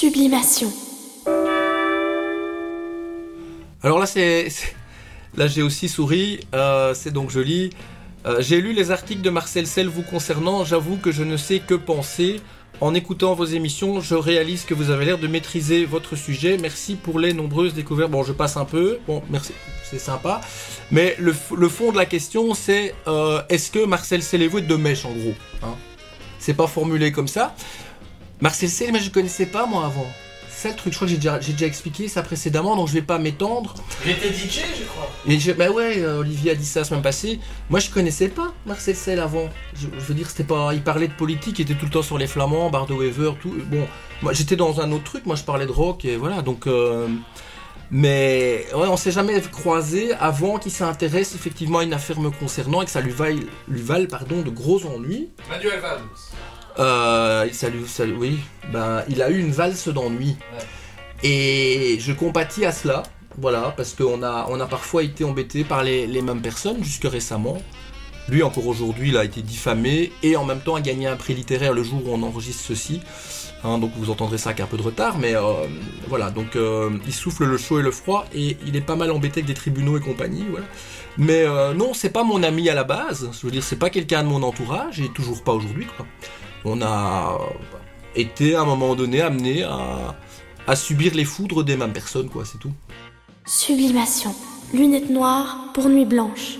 Sublimation. Alors là, c'est. Là, j'ai aussi souri. euh, c'est donc joli. Euh, j'ai lu les articles de Marcel Sel vous concernant. J'avoue que je ne sais que penser. En écoutant vos émissions, je réalise que vous avez l'air de maîtriser votre sujet. Merci pour les nombreuses découvertes. Bon, je passe un peu. Bon, merci. C'est sympa. Mais le, fond de la question, c'est euh, est-ce que Marcel Sel est de mèche, en gros hein? C'est pas formulé comme ça. Marcel Sel, mais je connaissais pas moi avant. C'est le truc. Je crois que j'ai déjà, expliqué ça précédemment, donc je vais pas m'étendre. J'étais DJ, je crois. Et je, bah ouais, euh, Olivier a dit ça la semaine passée. Moi, je connaissais pas Marcel Sel avant. Je, je veux dire, c'était pas. Il parlait de politique, il était tout le temps sur les Flamands, Bardo Weaver, tout. Bon, moi, j'étais dans un autre truc. Moi, je parlais de rock et voilà. Donc, euh, mais ouais, on s'est jamais croisé avant qu'il s'intéresse effectivement à une affaire me concernant et que ça lui vaille, lui vale, pardon, de gros ennuis. Manuel Valls. Euh, ça lui, ça lui- oui, ben, il a eu une valse d'ennui. Ouais. Et je compatis à cela, voilà, parce qu'on a, on a parfois été embêté par les, les mêmes personnes jusque récemment. Lui, encore aujourd'hui, il a été diffamé et en même temps a gagné un prix littéraire le jour où on enregistre ceci. Hein, donc vous entendrez ça avec un peu de retard, mais euh, voilà, donc euh, il souffle le chaud et le froid et il est pas mal embêté avec des tribunaux et compagnie, voilà. Mais euh, non, c'est pas mon ami à la base, je veux dire, c'est pas quelqu'un de mon entourage et toujours pas aujourd'hui, quoi. On a été à un moment donné amené à, subir les foudres des mêmes personnes, quoi, c'est tout. Sublimation. Lunettes noires pour nuit blanche.